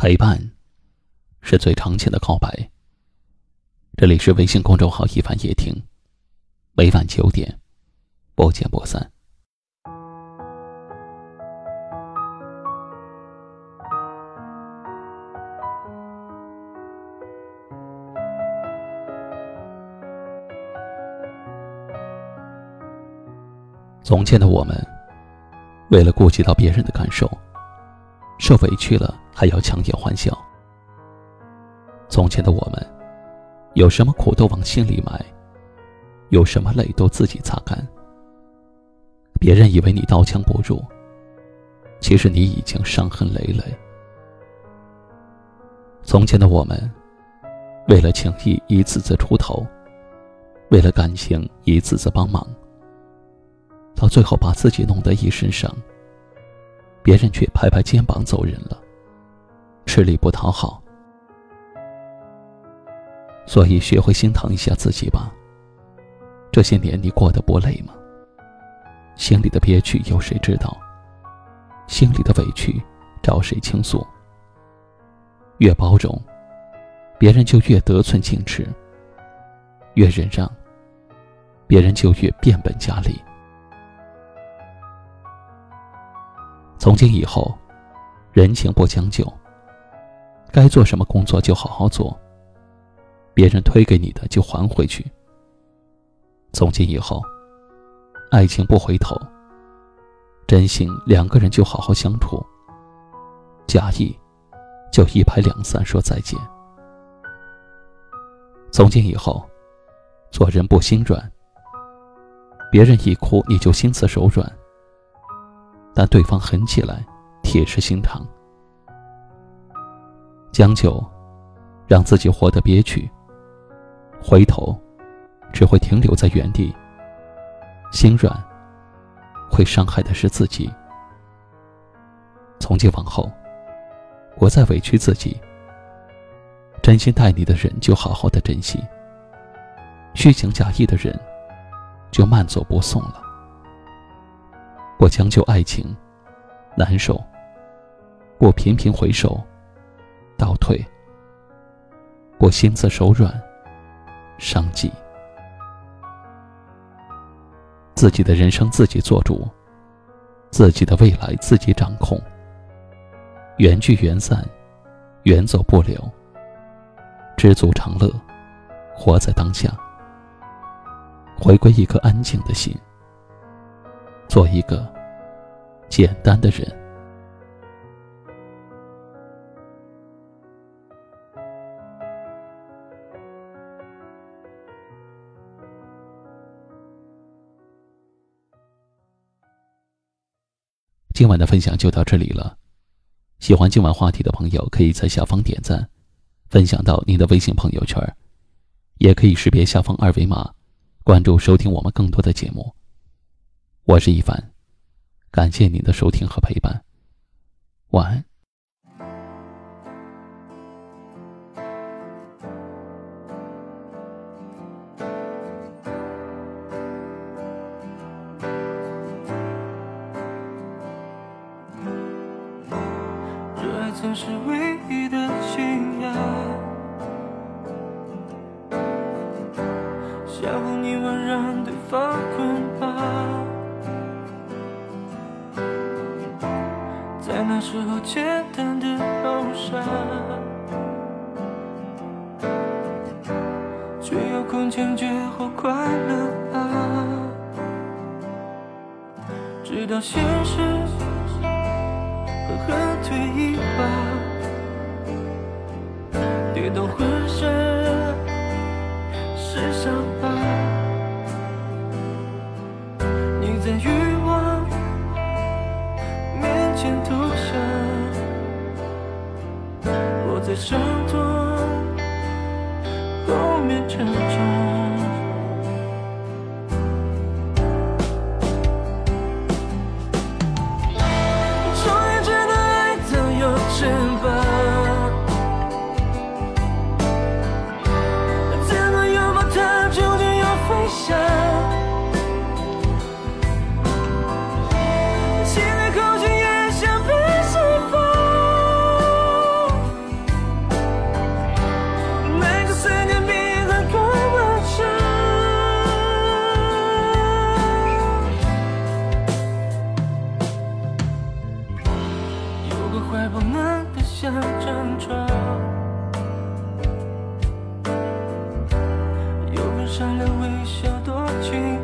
陪伴，是最长情的告白。这里是微信公众号“一凡夜听”，每晚九点，不见不散。从前的我们，为了顾及到别人的感受。受委屈了还要强颜欢笑。从前的我们，有什么苦都往心里埋，有什么泪都自己擦干。别人以为你刀枪不入，其实你已经伤痕累累。从前的我们，为了情谊一次次出头，为了感情一次次帮忙，到最后把自己弄得一身伤。别人却拍拍肩膀走人了，吃力不讨好。所以学会心疼一下自己吧。这些年你过得不累吗？心里的憋屈有谁知道？心里的委屈找谁倾诉？越包容，别人就越得寸进尺；越忍让，别人就越变本加厉。从今以后，人情不将就。该做什么工作就好好做。别人推给你的就还回去。从今以后，爱情不回头。真心两个人就好好相处。假意，就一拍两散说再见。从今以后，做人不心软。别人一哭你就心慈手软。但对方狠起来，铁石心肠。将就，让自己活得憋屈。回头，只会停留在原地。心软，会伤害的是自己。从今往后，我再委屈自己。真心待你的人，就好好的珍惜；虚情假意的人，就慢走不送了。我将就爱情，难受；我频频回首，倒退；我心慈手软，伤己。自己的人生自己做主，自己的未来自己掌控。缘聚缘散，缘走不留。知足常乐，活在当下，回归一颗安静的心。做一个简单的人。今晚的分享就到这里了。喜欢今晚话题的朋友，可以在下方点赞，分享到您的微信朋友圈，也可以识别下方二维码，关注收听我们更多的节目。我是一凡，感谢您的收听和陪伴，晚安。这曾是唯一的信仰，相互凝望，让对方时候简单的好傻，却有空前绝后快乐啊！直到现实狠狠推一把，跌到浑身是伤疤。伤痛后面成微笑多情